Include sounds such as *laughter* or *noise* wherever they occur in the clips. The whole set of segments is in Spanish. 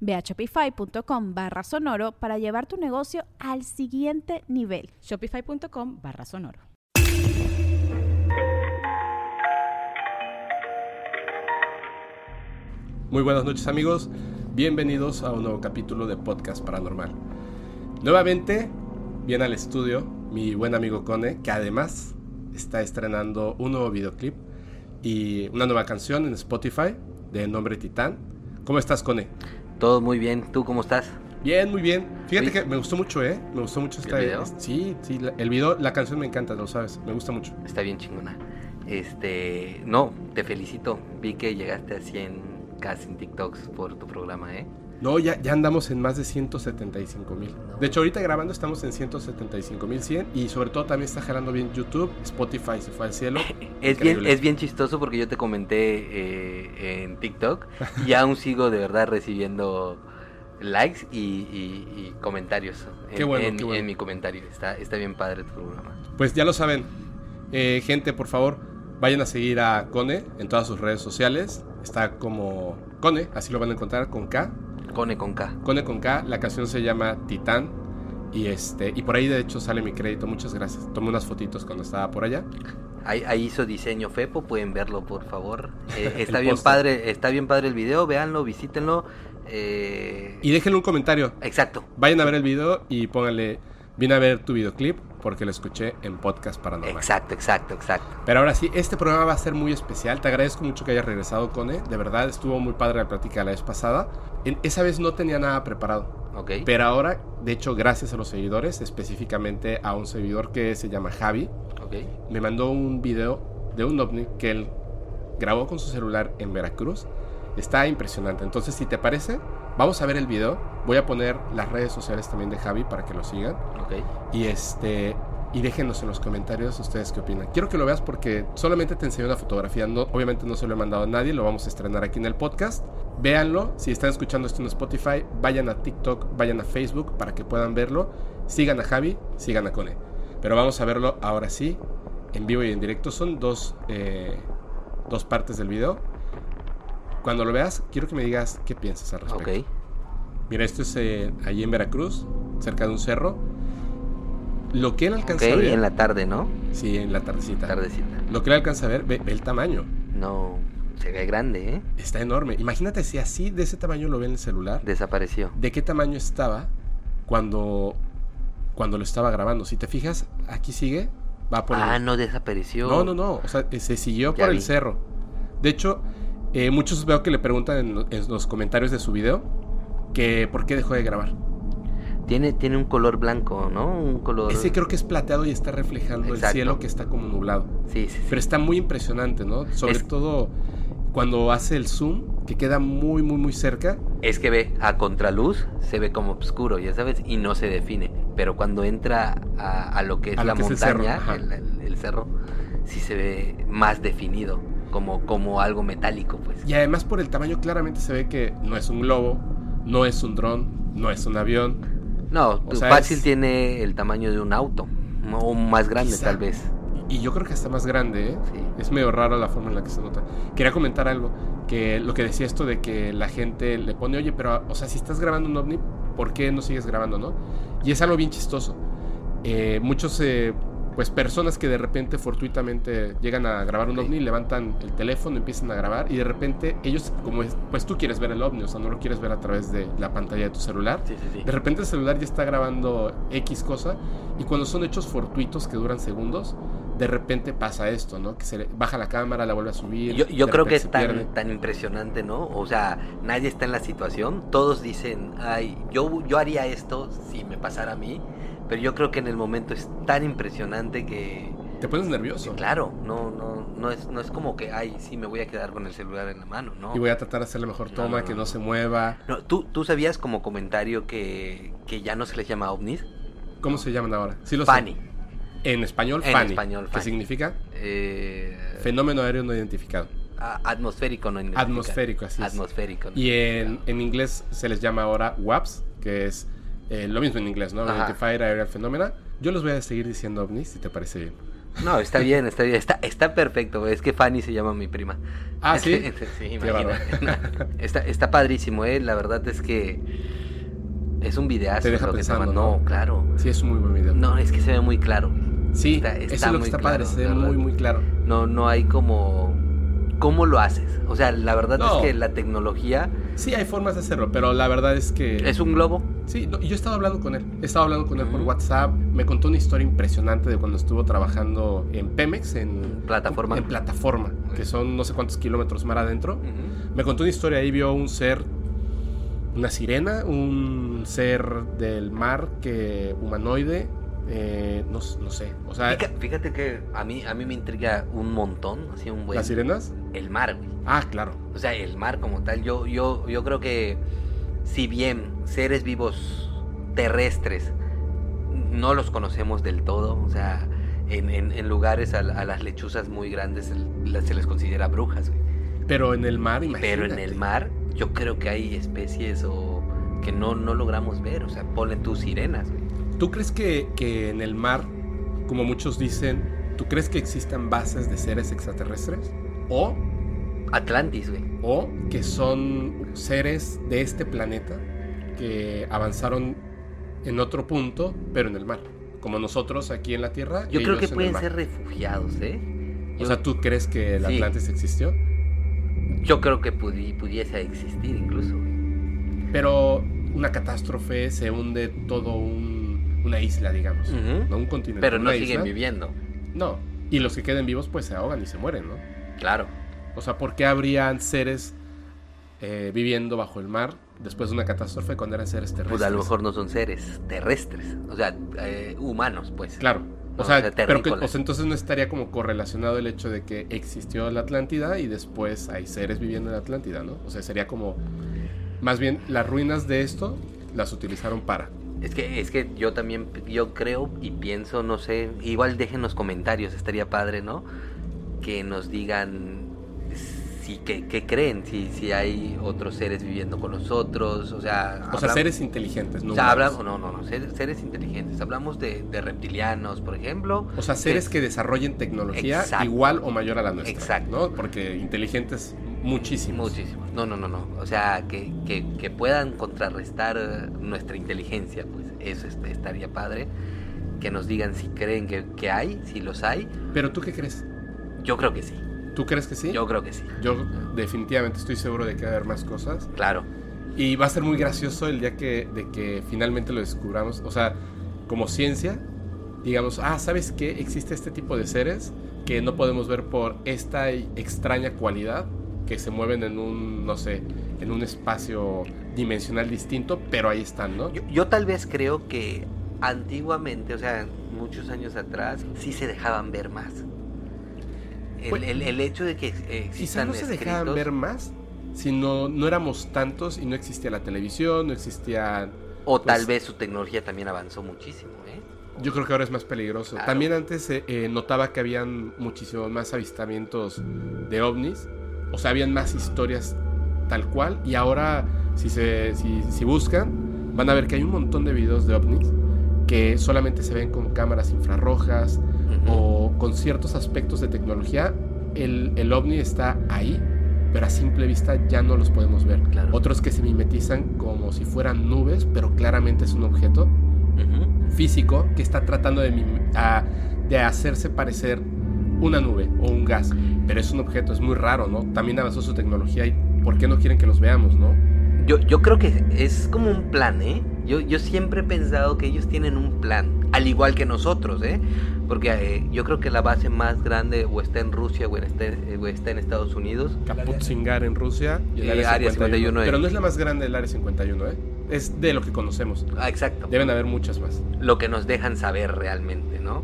Ve a shopify.com barra sonoro para llevar tu negocio al siguiente nivel. Shopify.com barra sonoro. Muy buenas noches amigos, bienvenidos a un nuevo capítulo de Podcast Paranormal. Nuevamente viene al estudio mi buen amigo Cone, que además está estrenando un nuevo videoclip y una nueva canción en Spotify de nombre Titán. ¿Cómo estás, Cone? Todo muy bien. ¿Tú cómo estás? Bien, muy bien. Fíjate que me gustó mucho, ¿eh? Me gustó mucho esta... ¿El video? Sí, sí, el video, la canción me encanta, lo sabes. Me gusta mucho. Está bien chingona. Este, no, te felicito. Vi que llegaste a 100 casi en TikToks por tu programa, ¿eh? No, ya, ya andamos en más de 175 mil. De hecho, ahorita grabando estamos en 175 mil 100 y sobre todo también está jalando bien YouTube, Spotify se fue al cielo. *laughs* Es bien, es bien chistoso porque yo te comenté eh, en TikTok y *laughs* aún sigo de verdad recibiendo likes y, y- y comentarios en, Qué bueno, en- qué bueno. en mi comentario. Está, está bien padre tu programa. Pues ya lo saben, Eh, gente, por favor, vayan a seguir a Cone en todas sus redes sociales. Está como Cone, así lo van a encontrar con K. Cone con K. Cone con K, la canción se llama Titán. Y este, y por ahí de hecho sale mi crédito, muchas gracias. Tomé unas fotitos cuando estaba por allá. Ahí, ahí hizo diseño Fepo, pueden verlo por favor. *laughs* Eh, está bien padre, está bien padre el video, véanlo, visítenlo. Eh, Y déjenle un comentario. Exacto. Vayan a ver el video y pónganle, vine a ver tu videoclip porque lo escuché en Podcast Paranormal. Exacto, exacto, exacto. Pero ahora sí, este programa va a ser muy especial. Te agradezco mucho que hayas regresado, Cone. De verdad, estuvo muy padre la plática la vez pasada. En- esa vez no tenía nada preparado. Ok. Pero ahora, de hecho, gracias a los seguidores, específicamente a un seguidor que se llama Javi, me mandó un video de un ovni que él grabó con su celular en Veracruz. Está impresionante. Entonces, si te parece, vamos a ver el video. Voy a poner las redes sociales también de Javi para que lo sigan. Ok. Y este y déjenos en los comentarios ustedes qué opinan. Quiero que lo veas porque solamente te enseñé una fotografía. No, obviamente no se lo he mandado a nadie, lo vamos a estrenar aquí en el podcast. Véanlo, si están escuchando esto en Spotify, vayan a TikTok, vayan a Facebook para que puedan verlo. Sigan a Javi, sigan a Cone. Pero vamos a verlo ahora sí, en vivo y en directo. Son dos, eh, dos partes del video. Cuando lo veas, quiero que me digas qué piensas al respecto. Ok. Mira, esto es eh, allí en Veracruz, cerca de un cerro. Lo que él alcanza a ver. en la tarde, ¿no? Sí, en la tardecita. Tardecita. Lo que él alcanza a ver, ve, ve el tamaño. No, se ve grande, ¿eh? Está enorme. Imagínate si así, de ese tamaño lo ve en el celular. Desapareció. ¿De qué tamaño estaba cuando, cuando lo estaba grabando? Si te fijas, aquí sigue. Va por Ah, el- no desapareció. No, no, no. O sea, se siguió Ya por el cerro. De hecho, eh, muchos veo que le preguntan en, lo- en los comentarios de su video que por qué dejó de grabar. Tiene, tiene un color blanco, ¿no? Un color. Ese creo que es plateado y está reflejando el cielo que está como nublado. Sí, sí, sí. Pero está muy impresionante, ¿no? Sobre Es- todo cuando hace el zoom, que queda muy, muy, muy cerca. Es que ve a contraluz, se ve como oscuro, ya sabes, y no se define. Pero cuando entra a, a lo que es A la que es el cerro, montaña, el- el cerro, sí se ve más definido, como, como algo metálico, pues. Y además por el tamaño claramente se ve que no es un globo, no es un dron, no es un avión. No, O sea, fácil es- tiene el tamaño de un auto, o más grande Quizá. tal vez. Y yo creo que está más grande, ¿eh? Sí. Es medio raro la forma en la que se nota. Quería comentar algo, que lo que decía esto de que la gente le pone, oye, pero, o sea, si estás grabando un ovni, ¿por qué no sigues grabando, no? Y es algo bien chistoso. Eh, muchos, eh, pues, personas que de repente, fortuitamente, llegan a grabar un ovni, levantan el teléfono, empiezan a grabar, y de repente ellos, como es, pues tú quieres ver el ovni, o sea, no lo quieres ver a través de la pantalla de tu celular. Sí, sí, sí. De repente el celular ya está grabando X cosa y cuando son hechos fortuitos que duran segundos, de repente pasa esto, ¿no? Que se le baja la cámara, la vuelve a subir. Yo, yo creo que es tan, tan impresionante, ¿no? O sea, nadie está en la situación. Todos dicen, ay, yo, yo haría esto si me pasara a mí. Pero yo creo que en el momento es tan impresionante que, Te pones nervioso. claro, no, no, no es, no es como que, ay, sí, me voy a quedar con el celular en la mano, ¿no? Y voy a tratar de hacer la mejor toma, no, que no. no se mueva. No, ¿tú, ¿Tú sabías como comentario que, que ya no se les llama ovnis? ¿Cómo se llaman ahora? Sí lo sé. Fanny. En español, En FANI. español, ¿Qué Fanny. significa? Eh, Fenómeno aéreo no identificado. atmosférico, no identificado. Atmosférico, así es. Atmosférico. no Y en, en inglés se les llama ahora WAPS, que es eh, lo mismo en inglés, ¿no? Ajá. Identified Aerial Phenomena. Yo los voy a seguir diciendo ovnis, si te parece bien. No, está bien, *laughs* está bien, está, está perfecto. Es que Fanny se llama mi prima. Ah, ¿sí? *laughs* sí, *laughs* está, está padrísimo, ¿eh? La verdad es que es un videazo. Te deja lo que pensando, toman. ¿no? No, claro. Sí, es un muy buen video. No, es que se ve muy claro. sí, está- eso está es lo que está claro, padre, se ve muy, muy claro. No, no hay como... ¿Cómo lo haces? O sea, la verdad No. es que la tecnología Sí, hay formas de hacerlo, pero la verdad es que... es un globo. Sí, no, yo he estado hablando con él. He estado hablando con él por. WhatsApp. Me contó una historia impresionante de cuando estuvo trabajando en Pemex, en Plataforma. En plataforma, que son no sé cuántos kilómetros mar adentro. Me contó una historia ahí, vio un ser, una sirena, un ser del mar que humanoide, eh, no, no sé. O sea, Fíjate, fíjate que a mí, a mí me intriga un montón, así un buen... ¿las sirenas? El mar, güey. Ah, claro. O sea, el mar como tal, yo, yo, yo creo que si bien seres vivos terrestres no los conocemos del todo, o sea, en, en- en lugares a, a las lechuzas muy grandes se les- se les considera brujas, güey. Pero en el mar, imagínate. Pero en el mar yo creo que hay especies o que no, no logramos ver, o sea, ponen tus sirenas, güey. ¿Tú crees que, que en el mar, como muchos dicen, ¿tú crees que existan bases de seres extraterrestres? ¿O, Atlantis, güey. o que son seres de este planeta que avanzaron en otro punto, pero en el mar? Como nosotros aquí en la Tierra. Yo creo que pueden ser refugiados, ¿eh? O sea, ¿tú crees que el Sí. Atlantis existió? Yo creo que pudi- pudiese existir incluso. Pero una catástrofe se hunde todo un- una isla, digamos. No un continente. Pero no siguen isla. viviendo. No. Y los que queden vivos pues se ahogan y se mueren, ¿no? Claro. O sea, ¿por qué habrían seres eh, viviendo bajo el mar después de una catástrofe cuando eran seres terrestres? Pues a lo mejor no son seres terrestres. O sea, eh, humanos, pues. Claro. No, O sea, o sea, pero que, terrícolas. o sea, entonces no estaría como correlacionado el hecho de que existió la Atlántida y después hay seres viviendo en la Atlántida, ¿no? O sea, sería como más bien las ruinas de esto las utilizaron para. Es que, es que yo también, yo creo y pienso, no sé, igual dejen los comentarios, estaría padre, ¿no? Que nos digan si que, que creen, si, si hay otros seres viviendo con nosotros, o sea... O sea, seres inteligentes, ¿no? o sea, hablamos, no, no, no, seres, seres inteligentes. Hablamos de, de reptilianos, por ejemplo. O sea, seres que desarrollen tecnología Exacto. igual o mayor a la nuestra. Exacto. ¿no? Porque inteligentes muchísimos. Muchísimos. No, no, no, no. O sea, que, que, que puedan contrarrestar eh, nuestra inteligencia, pues eso est- estaría padre. Que nos digan si creen que, que hay, si los hay. Pero tú qué crees? Yo creo que sí. ¿Tú crees que sí? Yo creo que sí. Yo definitivamente estoy seguro de que va a haber más cosas. Claro. Y va a ser muy gracioso el día que, de que finalmente lo descubramos. O sea, como ciencia, digamos, ah, ¿sabes qué? Existe este tipo de seres que no podemos ver por esta extraña cualidad que se mueven en un, no sé, en un espacio dimensional distinto, pero ahí están, ¿no? Yo, yo tal vez creo que antiguamente, o sea, muchos años atrás, sí se dejaban ver más. El, Pues- el- el hecho de que eh, Quizá existan no se dejaban ver más, sino no éramos tantos y no existía la televisión, no existía... O tal pues- vez su tecnología también avanzó muchísimo, ¿eh? Yo creo que ahora es más peligroso. Claro. También antes eh, notaba que habían muchísimos más avistamientos de ovnis, o sea, habían más historias tal cual, y ahora si, se, si, si buscan, van a ver que hay un montón de videos de ovnis que solamente se ven con cámaras infrarrojas o con ciertos aspectos de tecnología. El, el ovni está ahí, pero a simple vista ya no los podemos ver. Claro. Otros que se mimetizan como si fueran nubes, pero claramente es un objeto físico que está tratando de, a- de hacerse parecer una nube o un gas. Pero es un objeto, es muy raro, ¿no? También avanzó su tecnología y ¿por qué no quieren que los veamos, no? Yo, yo creo que es como un plan, ¿eh? Yo, yo siempre he pensado que ellos tienen un plan, Al igual que nosotros, ¿eh? Porque eh, yo creo que la base más grande o está en Rusia o, en este- o está en Estados Unidos. Kaputzingar en Rusia y el área, Área 51. 51 en- Pero no es la más grande del área 51, ¿eh? Es de lo que conocemos. Ah, exacto. Deben haber muchas más. Lo que nos dejan saber realmente, ¿no?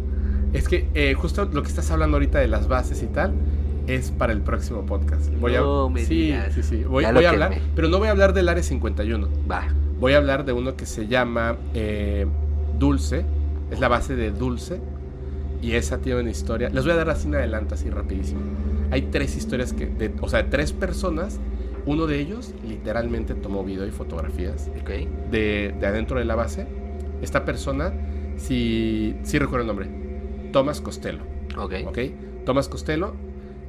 Es que eh, justo lo que estás hablando ahorita de las bases y tal es para el próximo podcast. Voy No a, me sí, digas. sí, sí. Voy, voy a hablar, pero no voy a hablar del área 51. Va. Voy a hablar de uno que se llama eh, Dulce. Es la base de Dulce. Y esa tiene una historia. Les voy a dar así en adelante, así rapidísimo. Hay tres historias que, de- o sea, de tres personas. Uno de ellos literalmente tomó video y fotografías Ok. de, de adentro de la base. Esta persona, si, si recuerdo el nombre, Thomas Costello. Ok. ¿ok? Thomas Costello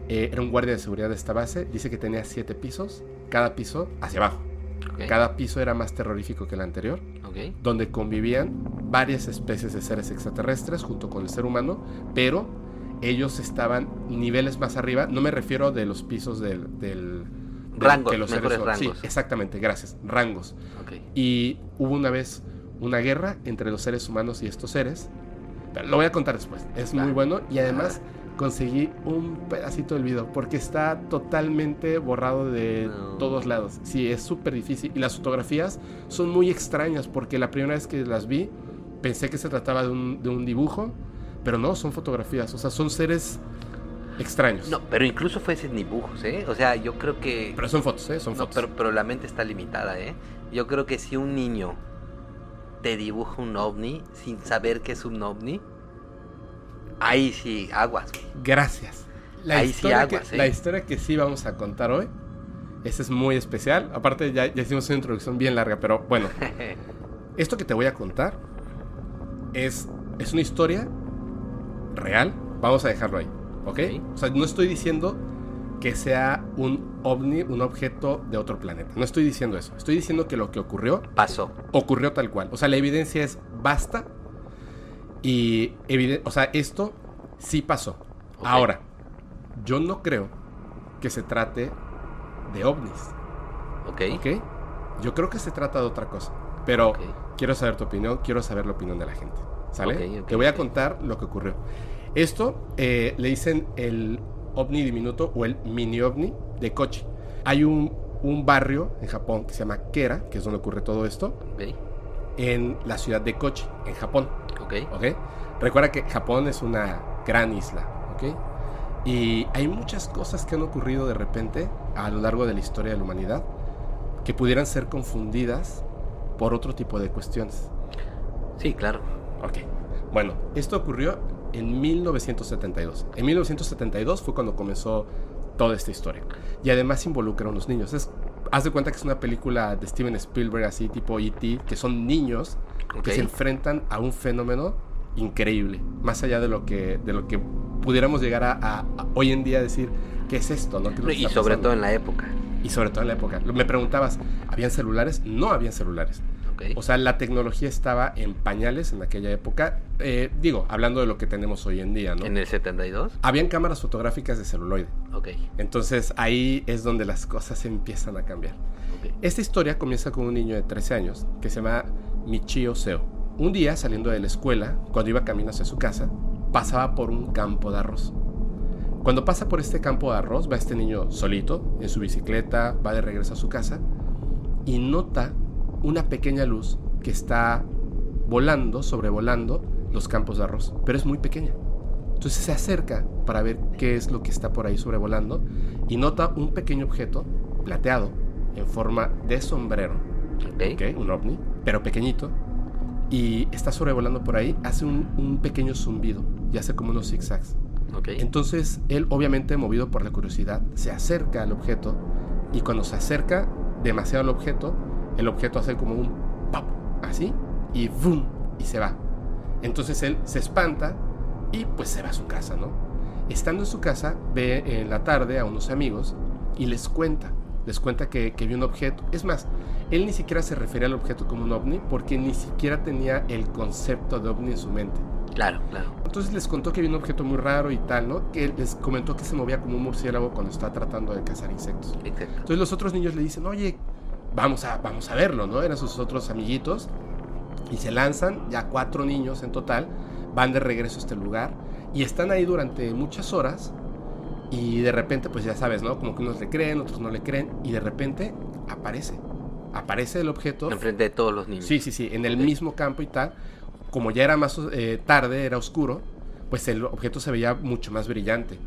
eh, era un guardia de seguridad de esta base. Dice que tenía siete pisos, cada piso hacia abajo. ok, Cada piso era más terrorífico que el anterior, ok. donde convivían varias especies de seres extraterrestres junto con el ser humano, pero ellos estaban niveles más arriba. No me refiero de los pisos del... del de Rangos, que los seres mejores son- Sí, rangos. exactamente, gracias. Rangos. ok. Y hubo una vez una guerra entre los seres humanos y estos seres. Pero Lo voy a contar después. Es muy bueno y además conseguí un pedacito del video porque está totalmente borrado de No. todos lados. Sí, es súper difícil. Y las fotografías son muy extrañas porque la primera vez que las vi pensé que se trataba de un, de un dibujo, pero no, son fotografías. O sea, son seres extraños. No, pero incluso fuesen dibujos, ¿eh? O sea, yo creo que... Pero son fotos, ¿eh? Son No, fotos. pero, pero la mente está limitada, ¿eh? Yo creo que si un niño te dibuja un ovni sin saber que es un ovni, ahí sí, aguas. güey. Gracias. La, Ahí sí historia aguas, que, ¿eh? la historia que sí vamos a contar hoy, esa es muy especial. Aparte, ya, ya hicimos una introducción bien larga, pero bueno, *laughs* esto que te voy a contar es, es una historia real. Vamos a dejarlo ahí, ¿ok? Ok. O sea, no estoy diciendo que sea un ovni, un objeto de otro planeta. No estoy diciendo eso. Estoy diciendo que lo que ocurrió Pasó. ocurrió tal cual. O sea, la evidencia es basta. Y, eviden- o sea, esto sí pasó. Ahora, yo no creo que se trate de ovnis. ¿Ok? ¿Ok? Yo creo que se trata de otra cosa. Pero quiero saber tu opinión, quiero saber la opinión de la gente. ¿Sale? Ok, ok, Te voy a contar lo que ocurrió. Esto eh, le dicen el ovni diminuto o el mini ovni de Kochi. Hay un, un barrio en Japón que se llama Kera, que es donde ocurre todo esto, Ok. en la ciudad de Kochi, en Japón. Ok. ¿ok? Recuerda que Japón es una gran isla, ¿ok? Y hay muchas cosas que han ocurrido de repente a lo largo de la historia de la humanidad que pudieran ser confundidas por otro tipo de cuestiones. Sí, claro. Ok. Bueno, esto ocurrió en 1972. En 1972 fue cuando comenzó toda esta historia. Y además involucra a unos niños. Es, haz de cuenta que es una película de Steven Spielberg, así tipo E.T., que son niños que se enfrentan a un fenómeno increíble. Más allá de lo que, de lo que pudiéramos llegar a, a- a hoy en día decir, ¿qué es esto? No? ¿Qué que Y sobre pasando? todo en la época. Y sobre todo en la época. Me preguntabas, ¿habían celulares? No habían celulares. Ok. O sea, la tecnología estaba en pañales en aquella época. Eh, digo, hablando de lo que tenemos hoy en día, ¿no? En el 72. Habían cámaras fotográficas de celuloide. Ok. Entonces ahí es donde las cosas empiezan a cambiar. Ok. Esta historia comienza con un niño de 13 años que se llama Michio Seo. Un día, saliendo de la escuela, cuando iba camino hacia su casa, pasaba por un campo de arroz. Cuando pasa por este campo de arroz, va este niño solito, en su bicicleta, va de regreso a su casa y nota una pequeña luz que está volando, sobrevolando los campos de arroz, pero es muy pequeña. Entonces se acerca para ver qué es lo que está por ahí sobrevolando y nota un pequeño objeto plateado en forma de sombrero, Ok. ¿ok? un ovni, pero pequeñito, y está sobrevolando por ahí, hace un, un pequeño zumbido y hace como unos zigzags. Ok. Entonces él, obviamente movido por la curiosidad, se acerca al objeto y cuando se acerca demasiado al objeto, el objeto hace como un pop, así, y ¡boom! y se va. Entonces él se espanta y pues se va a su casa, ¿no? Estando en su casa, ve en la tarde a unos amigos y les cuenta, les cuenta que, que vio un objeto. Es más, él ni siquiera se refería al objeto como un ovni porque ni siquiera tenía el concepto de ovni en su mente. Claro, claro. Entonces les contó que vio un objeto muy raro y tal, ¿no? Que les comentó que se movía como un murciélago cuando está tratando de cazar insectos. Exacto. Entonces los otros niños le dicen, oye, vamos a, vamos a verlo, ¿no? Eran sus otros amiguitos. Y se lanzan, ya cuatro niños en total, van de regreso a este lugar y están ahí durante muchas horas y de repente, pues ya sabes, ¿no? Como que unos le creen, otros no le creen y de repente aparece. Aparece el objeto. Enfrente de todos los niños. Sí, sí, sí, en el mismo campo y tal. Como ya era más eh, tarde, era oscuro, pues el objeto se veía mucho más brillante.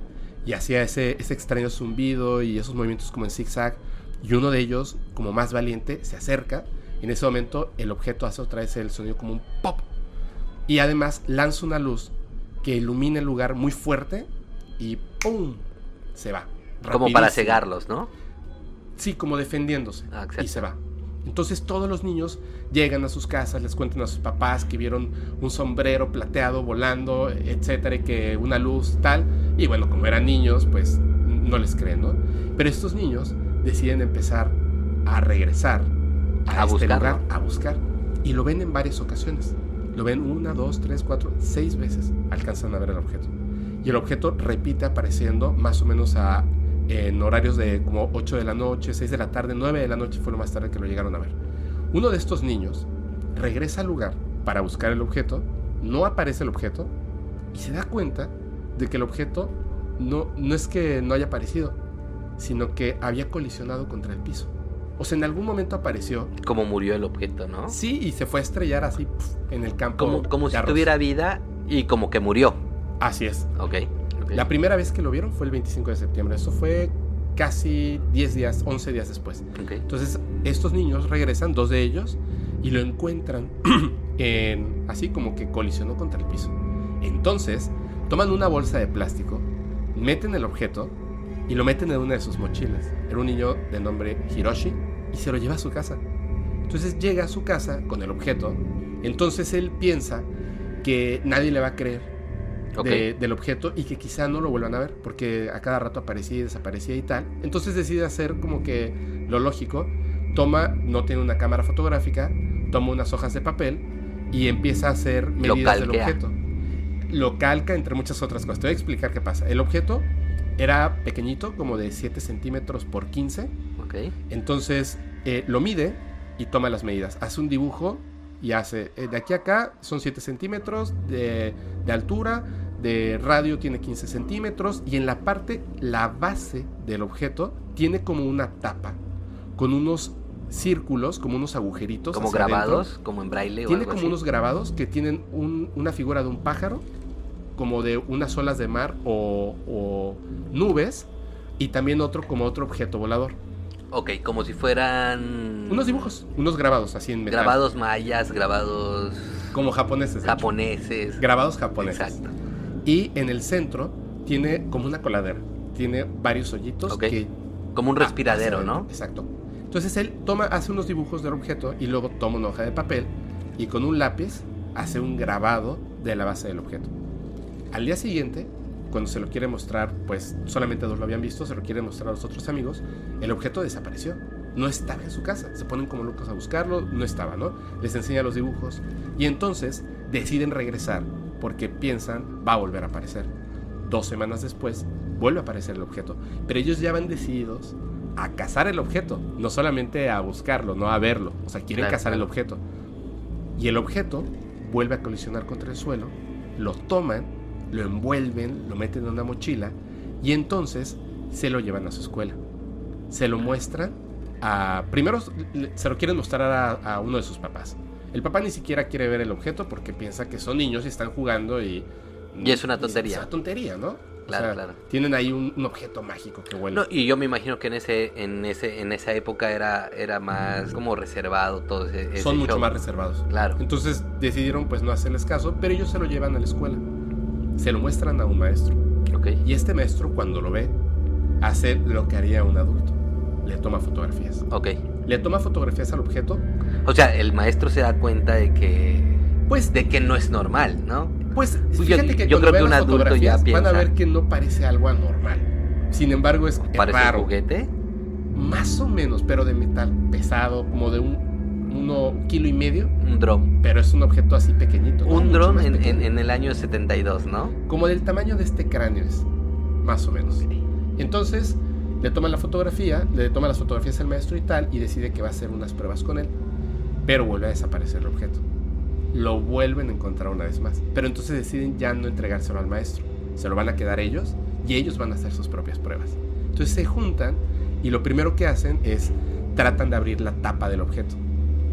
Y hacía ese, ese extraño zumbido y esos movimientos como en zigzag. Y uno de ellos, como más valiente, se acerca. Y en ese momento el objeto hace otra vez el sonido como un pop. Y además lanza una luz que ilumina el lugar muy fuerte y ¡pum! Se va. Como para cegarlos, ¿no? Sí, como defendiéndose. Ah, y se va. Entonces todos los niños llegan a sus casas, les cuentan a sus papás que vieron un sombrero plateado volando, etcétera, y que una luz tal. Y bueno, como eran niños, pues no les creen, ¿no? Pero estos niños deciden empezar a regresar a, A este buscarlo. lugar, a buscar. Y lo ven en varias ocasiones. Lo ven una, dos, tres, cuatro, seis veces. Alcanzan a ver el objeto. Y el objeto repite apareciendo más o menos a, en horarios de como 8 de la noche, 6 de la tarde, 9 de la noche fue lo más tarde que lo llegaron a ver. Uno de estos niños regresa al lugar para buscar el objeto, no aparece el objeto y se da cuenta de que el objeto no, no es que no haya aparecido, sino que había colisionado contra el piso. O sea, en algún momento apareció, Como murió el objeto, ¿no? sí, y se fue a estrellar así pf, en el campo. Como, como si arroz. tuviera vida y como que murió. Así es. Ok. ok. La primera vez que lo vieron fue el 25 de septiembre. Eso fue casi 10 días, 11 días después. Ok. Entonces, estos niños regresan, dos de ellos, y lo encuentran *clears throat* en, así como que colisionó contra el piso. Entonces, toman una bolsa de plástico, meten el objeto y lo meten en una de sus mochilas. Era un niño de nombre Hiroshi y se lo lleva a su casa. Entonces llega a su casa con el objeto. Entonces él piensa que nadie le va a creer de- del objeto y que quizá no lo vuelvan a ver porque a cada rato aparecía y desaparecía y tal. Entonces decide hacer como que lo lógico. Toma, no tiene una cámara fotográfica, toma unas hojas de papel y empieza a hacer medidas del objeto. Lo calca entre muchas otras cosas. Te voy a explicar qué pasa. El objeto era pequeñito, como de 7 centímetros por 15. Ok. Entonces eh, lo mide y toma las medidas. Hace un dibujo y hace, eh, de aquí a acá son 7 centímetros de, de altura, de radio tiene 15 centímetros y en la parte, la base del objeto tiene como una tapa con unos círculos, como unos agujeritos. Como adentro. grabados, como en braille o Tiene algo como así. unos grabados que tienen un- una figura de un pájaro, como de unas olas de mar o, o nubes, y también otro como otro objeto volador. Ok, como si fueran... Unos dibujos, unos grabados así en metal. Grabados mayas, grabados Como japoneses. hecho. japoneses. Grabados japoneses. Exacto. Y en el centro tiene como una coladera. Tiene varios hoyitos Ok. que... Como un ah, respiradero, ¿no? Exacto. Entonces él toma, hace unos dibujos del objeto y luego toma una hoja de papel y con un lápiz hace un grabado de la base del objeto. Al día siguiente, cuando se lo quiere mostrar, pues solamente dos lo habían visto, se lo quiere mostrar a los otros amigos, el objeto desapareció. No estaba en su casa. Se ponen como locos a buscarlo, no estaba, ¿no? Les enseña los dibujos y entonces deciden regresar porque piensan va a volver a aparecer. Dos semanas después vuelve a aparecer el objeto, pero ellos ya van decididos a cazar el objeto, no solamente a buscarlo, no a verlo, o sea, quieren Claro, cazar el objeto. Y el objeto vuelve a colisionar contra el suelo, lo toman, lo envuelven, lo meten en una mochila y entonces se lo llevan a su escuela. Se lo muestran a... Primero se lo quieren mostrar a, a uno de sus papás. El papá ni siquiera quiere ver el objeto porque piensa que son niños y están jugando y... Y es una tontería. Es una tontería, ¿no? O Claro, sea, claro. Tienen ahí un, un objeto mágico que huele. No, y yo me imagino que en ese, en ese, en esa época era, era más como reservado todo ese, ese son mucho show. más reservados. Claro. Entonces decidieron pues no hacerles caso, pero ellos se lo llevan a la escuela. Se lo muestran a un maestro. Ok. Y este maestro cuando lo ve, hace lo que haría un adulto. Le toma fotografías. Ok. Le toma fotografías al objeto. O sea, el maestro se da cuenta de que, Pues, de que no es normal, ¿no? pues yo- fíjate que yo cuando creo que un adulto ya fotografías van a piensa. ver que no parece algo anormal. Sin embargo, es, Parece raro. un juguete. Más o menos, pero de metal pesado, como de un uno kilo y medio. Un dron. Pero es un objeto así pequeñito. ¿no? Un dron en, en, en el año 72, ¿no? Como del tamaño de este cráneo es, más o menos. Entonces, le toma la fotografía, le toma las fotografías al maestro y tal, y decide que va a hacer unas pruebas con él, pero vuelve a desaparecer el objeto. lo vuelven a encontrar una vez más. Pero entonces deciden ya no entregárselo al maestro. Se lo van a quedar ellos y ellos van a hacer sus propias pruebas. Entonces se juntan y lo primero que hacen es tratan de abrir la tapa del objeto.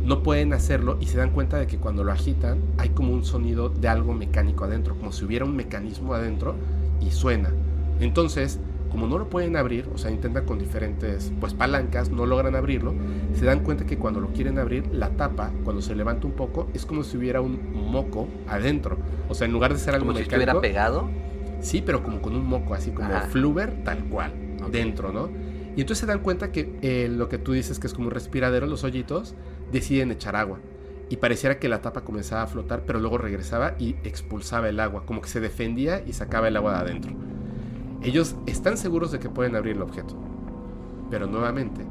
No pueden hacerlo y se dan cuenta de que cuando lo agitan hay como un sonido de algo mecánico adentro, como si hubiera un mecanismo adentro y suena. Entonces, como no lo pueden abrir, o sea, intentan con diferentes pues palancas, no logran abrirlo, se dan cuenta que cuando lo quieren abrir, la tapa, cuando se levanta un poco, es como si hubiera un moco adentro. O sea, en lugar de ser algo Como si mecánico, estuviera pegado. Sí, pero como con un moco, así como Ajá. fluver, tal cual, Ok. dentro, ¿no? Y entonces se dan cuenta que eh, lo que tú dices que es como un respiradero, los hoyitos, deciden echar agua. Y pareciera que la tapa comenzaba a flotar, pero luego regresaba y expulsaba el agua, como que se defendía y sacaba el agua de adentro. Ellos están seguros de que pueden abrir el objeto, pero nuevamente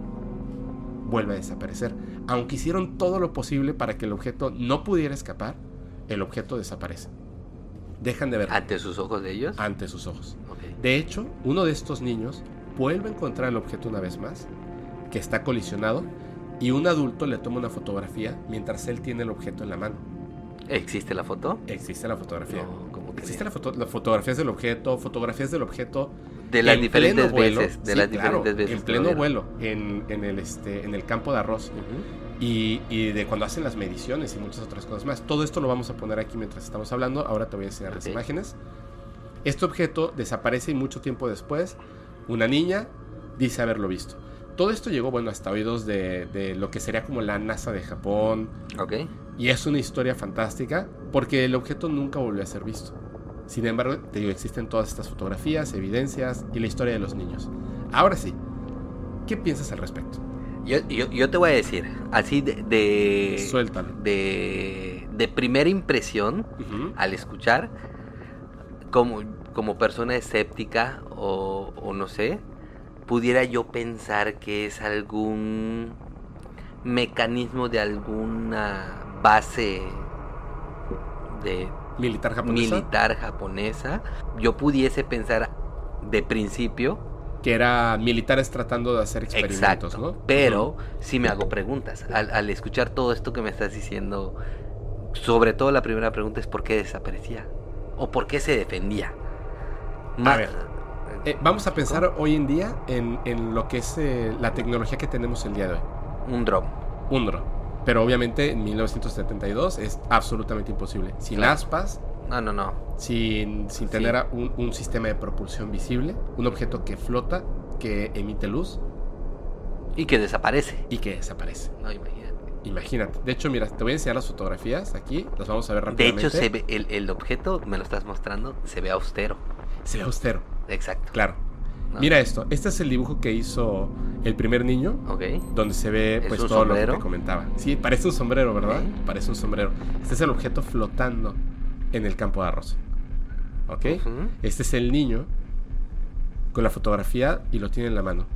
vuelve a desaparecer. Aunque hicieron todo lo posible para que el objeto no pudiera escapar, el objeto desaparece. Dejan de verlo Ante sus ojos de ellos. ante sus ojos. De hecho, uno de estos niños vuelve a encontrar el objeto una vez más, que está colisionado, y un adulto le toma una fotografía mientras él tiene el objeto en la mano. ¿Existe la foto? Existe la fotografía. No, ¿cómo Existe la foto- las fotografías del objeto, fotografías del objeto De las en diferentes pleno vuelo, veces. De sí, las claro, diferentes veces. En pleno vuelo, en, en el, este, en el campo de arroz. Ujú. Y, y de cuando hacen las mediciones y muchas otras cosas más. Todo esto lo vamos a poner aquí mientras estamos hablando. Ahora te voy a enseñar las Ok. imágenes. Este objeto desaparece y mucho tiempo después, una niña dice haberlo visto. Todo esto llegó, bueno, hasta oídos de, de lo que sería como la NASA de Japón. Ok. Y es una historia fantástica porque el objeto nunca volvió a ser visto. Sin embargo, te digo, existen todas estas fotografías, evidencias y la historia de los niños. Ahora sí, ¿qué piensas al respecto? Yo, yo, yo te voy a decir, así de. de Suéltalo. de, de primera impresión, Ujú. al escuchar, como, como persona escéptica o, o no sé, pudiera yo pensar que es algún mecanismo de alguna base de Militar japonesa. militar japonesa. Yo pudiese pensar de principio, que era militares tratando de hacer experimentos, exacto, ¿no? pero si me hago preguntas. Al, al escuchar todo esto que me estás diciendo, sobre todo la primera pregunta es por qué desaparecía o por qué se defendía. Ver, Eh, vamos a pensar hoy en día en, en lo que es eh, la tecnología que tenemos el día de hoy. un dron. Un dron. Pero obviamente en 1972 es absolutamente imposible. Sin Claro. aspas, No, no, no. sin, sin tener un, un sistema de propulsión visible, un objeto que flota, que emite luz Y que desaparece. y que desaparece. No, imagínate. Imagínate. De hecho, mira, te voy a enseñar las fotografías aquí, las vamos a ver De rápidamente. hecho, se ve, el, el objeto, me lo estás mostrando, se ve austero. Se ve austero, Exacto. claro. ¿no? Mira esto, este es el dibujo que hizo el primer niño, Ok. donde se ve ¿Es pues todo lo que te comentaba. Sí, parece un sombrero, ¿verdad? Parece un sombrero. Este es el objeto flotando en el campo de arroz. ¿Ok? Este es el niño con la fotografía y lo tiene en la mano.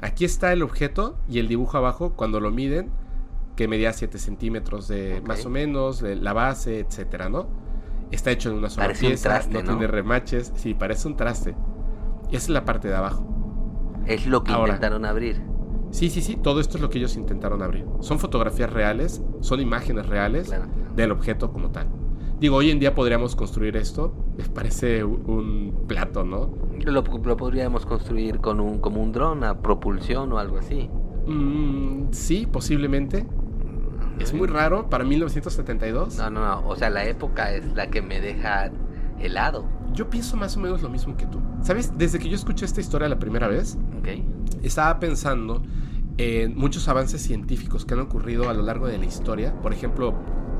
Aquí está el objeto y el dibujo abajo cuando lo miden, que medía 7 centímetros de más o menos, de la base, etcétera, ¿no? Está hecho en una sola Parece un pieza, traste, no, ¿no? tiene remaches, sí, parece un traste. Esa es la parte de abajo. Es lo que Ahora. intentaron abrir. Sí, sí, sí, todo esto es lo que ellos intentaron abrir. Son fotografías reales, son imágenes reales Claro. del objeto como tal. Digo, hoy en día podríamos construir esto, me parece un, un plato, ¿no? Lo, lo podríamos construir con un, como un dron a propulsión o algo así. Mm, sí, posiblemente. Es muy raro para 1972. No, no, no. O sea, la época es la que me deja helado. Yo pienso más o menos lo mismo que tú. ¿Sabes? Desde que yo escuché esta historia la primera vez, estaba pensando en muchos avances científicos que han ocurrido a lo largo de la historia. Por ejemplo,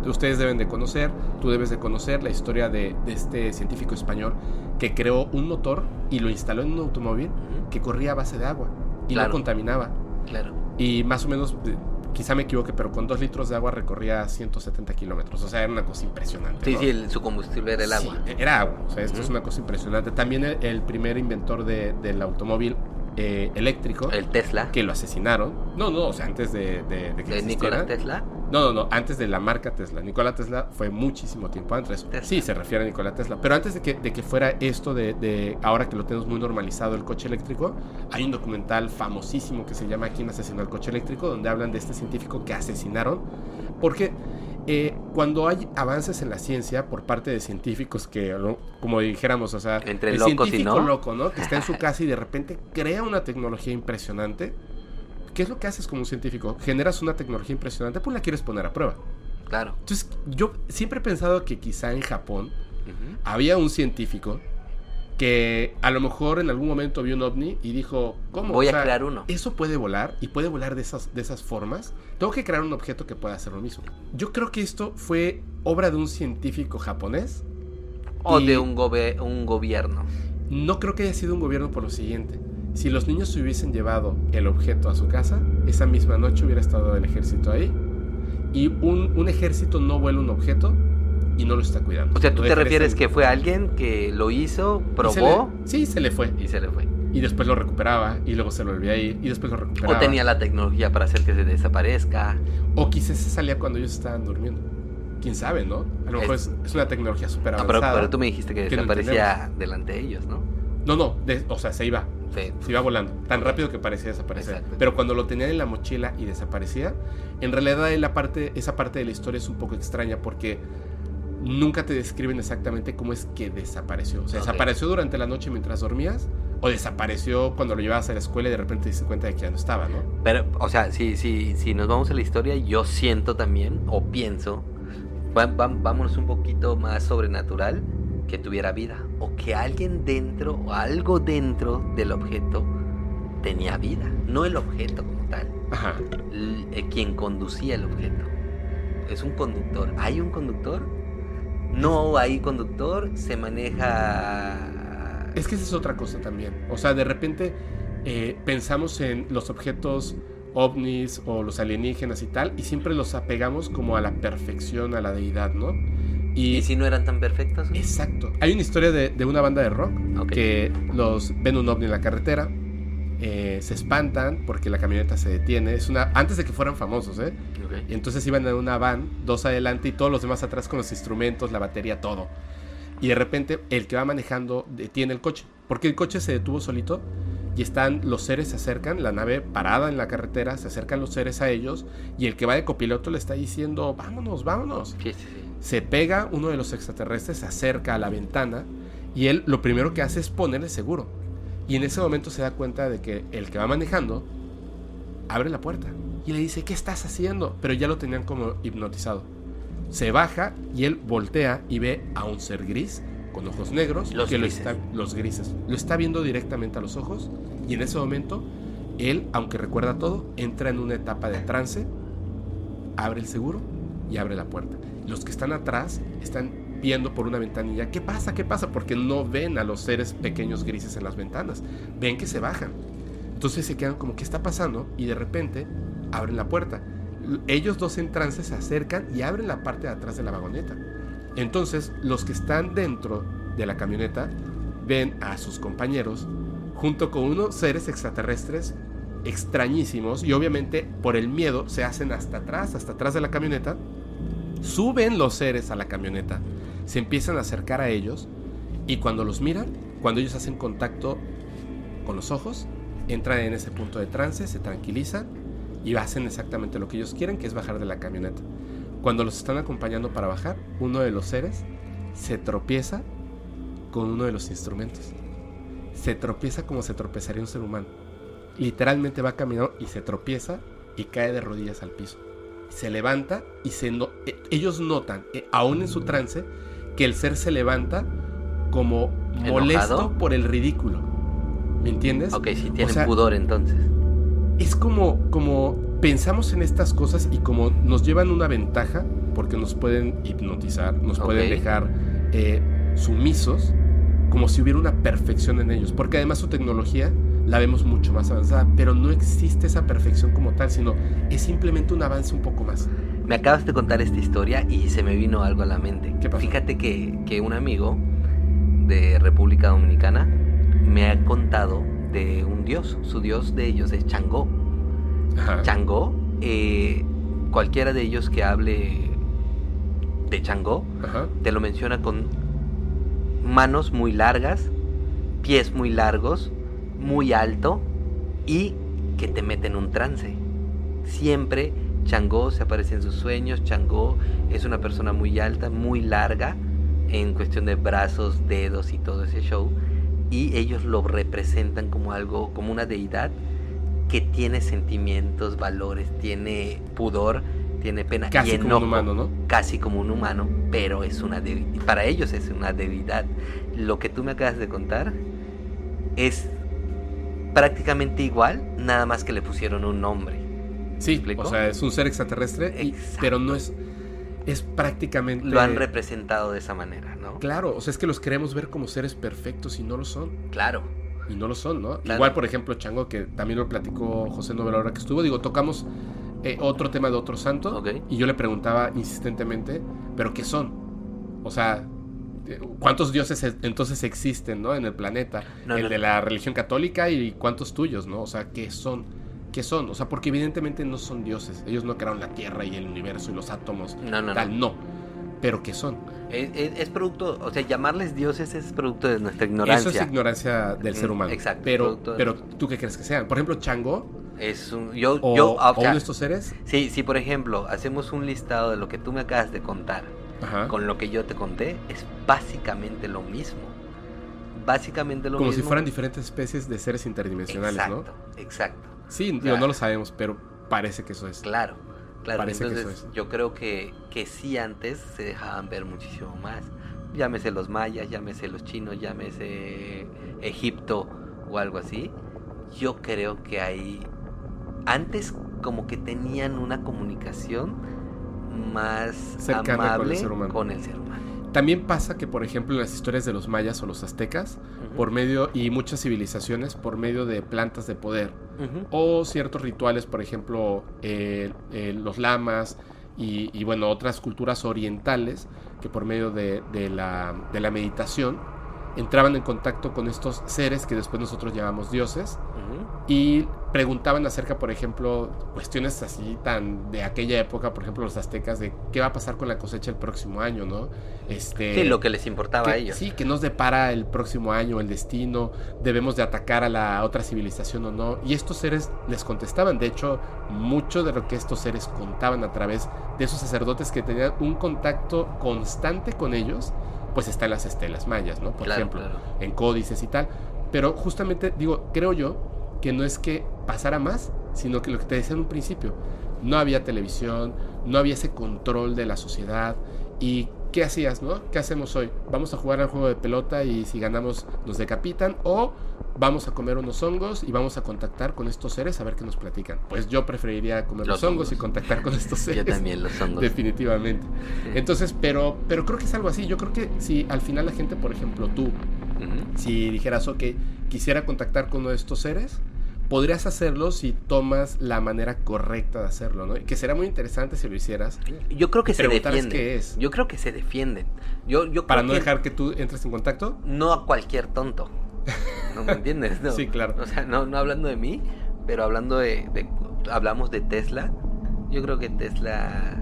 ustedes deben de conocer, tú debes de conocer la historia de, de este científico español que creó un motor y lo instaló en un automóvil que corría a base de agua y Claro. no contaminaba. Claro. Y más o menos, eh, quizá me equivoque, pero con dos litros de agua recorría 170 kilómetros. O sea, era una cosa impresionante. Sí, ¿no? sí, el- su combustible era el agua. Era agua. O sea, esto es una cosa impresionante. También el, el primer inventor de- del automóvil eh, eléctrico, El Tesla. que lo asesinaron. No, no, o sea, antes de, de, de que De. Nikola Tesla. No, no, no, antes de la marca Tesla. Nikola Tesla fue muchísimo tiempo antes. Tesla. Sí, se refiere a Nikola Tesla. Pero antes de que, de que fuera esto de, de, ahora que lo tenemos muy normalizado el coche eléctrico, hay un documental famosísimo que se llama ¿Quién asesinó el coche eléctrico? donde hablan de este científico que asesinaron porque eh, cuando hay avances en la ciencia por parte de científicos que, como dijéramos, o sea, Entre el locos y científico no. loco, ¿no? Que está en su *laughs* casa y de repente crea una tecnología impresionante. ¿Qué es lo que haces como un científico? Generas una tecnología impresionante, pues la quieres poner a prueba. Claro. Entonces, yo siempre he pensado que quizá en Japón había un científico que a lo mejor en algún momento vio un ovni y dijo, ¿cómo? Voy O a crear uno. Eso puede volar y puede volar de esas, de esas formas. Tengo que crear un objeto que pueda hacer lo mismo. Yo creo que esto fue obra de un científico japonés. O de un, gobe- un gobierno. No creo que haya sido un gobierno por lo siguiente. Si los niños se hubiesen llevado el objeto a su casa, esa misma noche hubiera estado el ejército ahí. Y un, un ejército no vuela un objeto y no lo está cuidando. O sea, tú te refieres que fue alguien que lo hizo, y se probó le- sí, se le fue. y se le fue. Y después lo recuperaba y luego se lo volvía a ir y después lo recuperaba. O tenía la tecnología para hacer que se desaparezca. O quizás se salía cuando ellos estaban durmiendo. Quién sabe, ¿no? A lo mejor es, es una tecnología súper Ah, avanzada. pero, pero tú me dijiste que que no desaparecía delante de ellos, ¿no? No, no, de- o sea, se iba. Sí. Se iba volando. Tan rápido que parecía desaparecer. Exacto. Pero cuando lo tenían en la mochila y desaparecía, en realidad la parte, esa parte de la historia es un poco extraña porque nunca te describen exactamente cómo es que desapareció. O sea, desapareció durante la noche mientras dormías o desapareció cuando lo llevabas a la escuela y de repente te diste cuenta de que ya no estaba, ¿no? Pero, o sea, si, si, si nos vamos a la historia, yo siento también, o pienso, vámonos un poquito más sobrenatural, que tuviera vida. O que alguien dentro, o algo dentro del objeto, tenía vida. No el objeto como tal, Ajá. eh, quien conducía el objeto. Es un conductor. ¿Hay un conductor? No hay conductor, se maneja... Es que esa es otra cosa también. O sea, de repente eh, pensamos en los objetos ovnis o los alienígenas y tal, y siempre los apegamos como a la perfección, a la deidad, ¿no? Y, ¿Y si no eran tan perfectos? Exacto. Hay una historia de, de una banda de rock que los ven un ovni en la carretera, eh, se espantan porque la camioneta se detiene. Es una antes de que fueran famosos, ¿eh? Y entonces iban en una van, dos adelante y todos los demás atrás con los instrumentos, la batería, todo. Y de repente el que va manejando detiene el coche, porque el coche se detuvo solito y están los seres se acercan, la nave parada en la carretera, se acercan los seres a ellos y el que va de copiloto le está diciendo, vámonos, vámonos. Se pega uno de los extraterrestres, se acerca a la ventana y él lo primero que hace es ponerle seguro. Y en ese momento se da cuenta de que el que va manejando abre la puerta y le dice, ¿qué estás haciendo? Pero ya lo tenían como hipnotizado. Se baja y él voltea y ve a un ser gris con ojos negros Los que grises. lo está los grises. Lo está viendo directamente a los ojos y en ese momento él, aunque recuerda todo, entra en una etapa de trance, abre el seguro y abre la puerta. Los que están atrás están viendo por una ventanilla, ¿qué pasa? ¿Qué pasa? Porque no ven a los seres pequeños grises en las ventanas. Ven que se bajan. Entonces se quedan como, ¿qué está pasando? Y de repente abren la puerta. Ellos dos en trance se acercan y abren la parte de atrás de la vagoneta. Entonces los que están dentro de la camioneta ven a sus compañeros junto con unos seres extraterrestres extrañísimos y obviamente por el miedo se hacen hasta atrás, hasta atrás de la camioneta. Suben los seres a la camioneta, se empiezan a acercar a ellos y cuando los miran, cuando ellos hacen contacto con los ojos, entran en ese punto de trance, se tranquilizan y hacen exactamente lo que ellos quieren, que es bajar de la camioneta. Cuando los están acompañando para bajar, uno de los seres se tropieza con uno de los instrumentos. Se tropieza como se tropezaría un ser humano. Literalmente va caminando y se tropieza y cae de rodillas al piso. Se levanta y se no- eh, ellos notan, eh, aún en su trance, que el ser se levanta como molesto ¿Enojado? por el ridículo. ¿Me entiendes? Ok, sí tienen sea, pudor entonces. es como, como pensamos en estas cosas y como nos llevan una ventaja porque nos pueden hipnotizar, nos pueden dejar eh, sumisos, como si hubiera una perfección en ellos. Porque además su tecnología la vemos mucho más avanzada, pero no existe esa perfección como tal, sino es simplemente un avance un poco más. Me acabas de contar esta historia y se me vino algo a la mente. ¿Qué? Fíjate que, que un amigo de República Dominicana me ha contado de un dios. Su dios de ellos es Changó. Ajá. Changó, eh, cualquiera de ellos que hable de Changó, Ajá. te lo menciona con manos muy largas, pies muy largos, muy alto y que te mete en un trance. Siempre Changó se aparece en sus sueños. Changó es una persona muy alta, muy larga en cuestión de brazos, dedos y todo ese show. Y ellos lo representan como algo, como una deidad que tiene sentimientos, valores, tiene pudor, tiene pena Casi y como un humano, ¿no? Casi como un humano, pero es una para ellos es una debilidad. Lo que tú me acabas de contar es prácticamente igual, nada más que le pusieron un nombre. Sí, o sea, es un ser extraterrestre, y- pero no es. Es prácticamente. Lo han representado de esa manera, ¿no? Claro, o sea, es que los queremos ver como seres perfectos y no lo son. Claro. Y no lo son, ¿no? Claro. Igual, por ejemplo, Chango, que también lo platicó José Novela ahora que estuvo, digo, tocamos eh, otro tema de otro santo y yo le preguntaba insistentemente, ¿pero qué son? O sea, ¿cuántos dioses e- entonces existen, ¿no? En el planeta. No, el no, de la religión católica y cuántos tuyos, ¿no? O sea, ¿qué son? ¿Qué son? O sea, porque evidentemente no son dioses. Ellos no crearon la Tierra y el universo y los átomos. No, no, tal, no. Pero ¿qué son? Es, es- es producto, o sea, llamarles dioses es producto de nuestra ignorancia. Eso es ignorancia del ser Mm, humano. exacto, Pero, de- pero ¿tú qué crees que sean? Por ejemplo, Chango Es un, yo, o, yo, ah, o o sea, uno de estos seres. sí, sí, por ejemplo, hacemos un listado de lo que tú me acabas de contar Ajá. con lo que yo te conté, es básicamente lo mismo. Básicamente lo Como mismo. si fueran diferentes especies de seres interdimensionales, exacto, exacto. ¿no? Sí, digo, Claro. no lo sabemos, pero parece que eso es. Claro, claro. Parece que Entonces, eso es. yo creo que, que sí antes se dejaban ver muchísimo más. Llámese los mayas, llámese los chinos, llámese Egipto o algo así. Yo creo que ahí antes como que tenían una comunicación más Cercana con el ser humano. con el ser humano. También pasa que, por ejemplo, en las historias de los mayas o los aztecas, por medio, y muchas civilizaciones, por medio de plantas de poder, o ciertos rituales, por ejemplo, eh, eh, los lamas y, y, bueno, otras culturas orientales que por medio de, de la, de la meditación entraban en contacto con estos seres que después nosotros llamamos dioses y preguntaban acerca, por ejemplo, cuestiones así tan de aquella época, por ejemplo, los aztecas, de qué va a pasar con la cosecha el próximo año, ¿no? Este, Sí, lo que les importaba que- a ellos. Sí, que nos depara el próximo año, el destino, debemos de atacar a la otra civilización o no. Y estos seres les contestaban. De hecho, mucho de lo que estos seres contaban a través de esos sacerdotes que tenían un contacto constante con ellos, pues está en las estelas mayas, ¿no? Por Claro, ejemplo, claro. en códices y tal. Pero justamente, digo, creo yo que no es que pasara más, sino que lo que te decía en un principio, no había televisión, no había ese control de la sociedad y ¿qué hacías, no? ¿Qué hacemos hoy? Vamos a jugar al juego de pelota y si ganamos nos decapitan o vamos a comer unos hongos y vamos a contactar con estos seres a ver qué nos platican. Pues yo preferiría comer los, Los hongos, hongos. y contactar con estos Yo seres. también los hongos. Definitivamente. Entonces, pero, pero creo que es algo así. Yo creo que si al final la gente, por ejemplo, tú, si dijeras, ok, quisiera contactar con uno de estos seres, podrías hacerlo si tomas la manera correcta de hacerlo, ¿no? Que será muy interesante si lo hicieras, Yo creo que se defienden. qué es. Yo creo que se defienden. Yo, yo para no que dejar que tú entres en contacto. no a cualquier tonto. ¿No me entiendes? No. Sí, claro. O sea, no, no hablando de mí, pero hablando de, de- Hablamos de Tesla. Yo creo que Tesla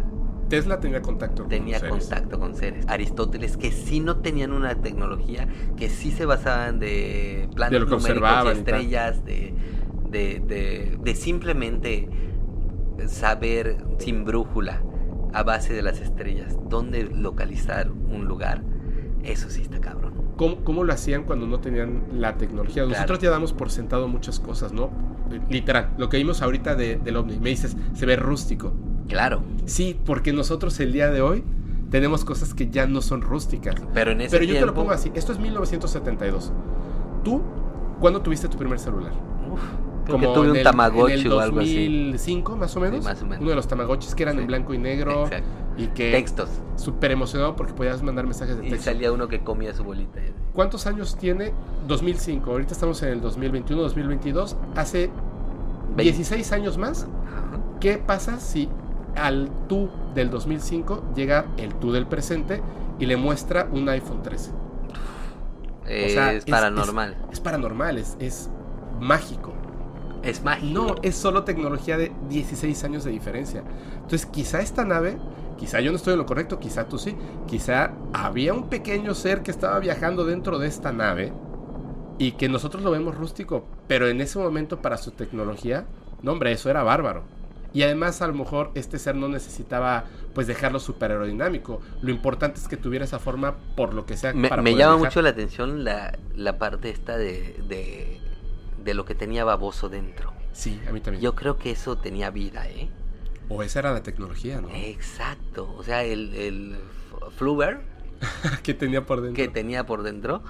Tesla tenía contacto con tenía los seres. contacto con seres. Aristóteles, que sí no tenían una tecnología, que sí se basaban de planos De lo que numéricos tal. estrellas, de, de, de, de simplemente saber sin brújula a base de las estrellas dónde localizar un lugar. Eso sí está cabrón. ¿Cómo, cómo lo hacían cuando no tenían la tecnología? Nosotros Claro. ya damos por sentado muchas cosas, ¿no? Literal, lo que vimos ahorita de, del ovni. Me dices, se ve rústico. Claro, Sí, porque nosotros el día de hoy tenemos cosas que ya no son rústicas. pero en ese Pero yo te lo tiempo- pongo así. Esto es 1972. ¿Tú cuándo tuviste tu primer celular? Uf, creo que Como tuve en un el- Tamagotchi en el o algo así. 2005 más o menos. más o menos. Uno de los Tamagotchis que eran Sí. en blanco y negro Exacto. y que Textos. súper emocionado porque podías mandar mensajes de Y texto. salía uno que comía su bolita. ¿Cuántos años tiene? 2005. Ahorita estamos en el 2021, 2022. Hace 16 años más. Ajá. ¿Qué pasa si al tú del 2005 llega el tú del presente y le muestra un iPhone 13? Es, sea, es- paranormal. Es paranormal, es, es mágico. Es, mágico. No, es solo tecnología de 16 años de diferencia. Entonces, quizá esta nave, quizá yo no estoy en lo correcto, quizá tú sí, quizá había un pequeño ser que estaba viajando dentro de esta nave y que nosotros lo vemos rústico, pero en ese momento para su tecnología, no hombre, eso era bárbaro. Y además a lo mejor este ser no necesitaba pues dejarlo súper aerodinámico. Lo importante es que tuviera esa forma por lo que sea. Me, para me llama mucho la atención la, la parte esta de, de, de lo que tenía baboso dentro. Sí, a mí también. Yo creo que eso tenía vida, ¿eh? O esa era la tecnología, ¿no? Exacto. O sea, el, el Fluber *laughs* que tenía por dentro. que tenía por dentro,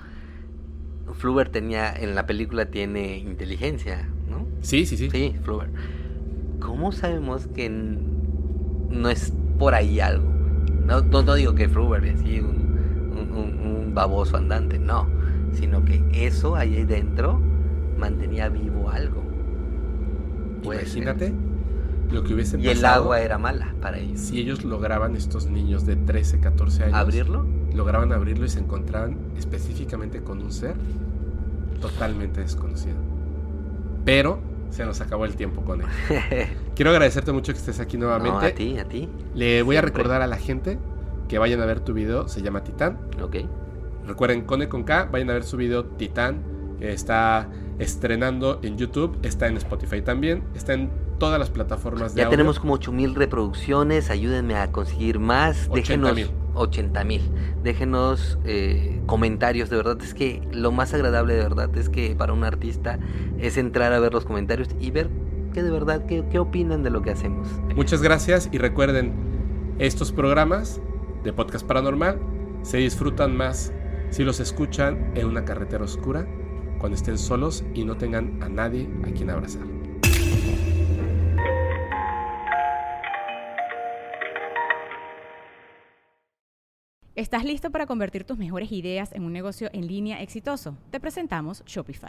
Fluber tenía, en la película tiene inteligencia, ¿no? Sí, sí, sí. Sí, Fluber. ¿Cómo sabemos que no es por ahí algo? No, no, no digo que Fluber es así un, un- un- un baboso andante, no. Sino que eso ahí dentro mantenía vivo algo. Puede ser. Imagínate lo que hubiese Y el pasado agua era mala para ellos. si ellos lograban, estos niños de 13, 14 años, ¿Abrirlo? lograban abrirlo y se encontraban específicamente con un ser totalmente desconocido. Pero se nos acabó el tiempo con él. *laughs* Quiero agradecerte mucho que estés aquí nuevamente. No, a ti, a ti. Le voy a recordar a la gente que vayan a ver tu video, se llama Titán. Ok. Recuerden, Cone con K, vayan a ver su video Titán, está estrenando en YouTube, está en Spotify también, está en todas las plataformas de Ya audio. tenemos como 8000 reproducciones. Ayúdenme a conseguir más. 80,000. Déjenos 80 mil. Déjenos eh, comentarios. De verdad es que lo más agradable de verdad es que para un artista es entrar a ver los comentarios y ver que de verdad qué, qué opinan de lo que hacemos. Muchas gracias y recuerden, estos programas de podcast paranormal se disfrutan más si los escuchan en una carretera oscura, cuando estén solos y no tengan a nadie a quien abrazar. ¿Estás listo para convertir tus mejores ideas en un negocio en línea exitoso? Te presentamos Shopify.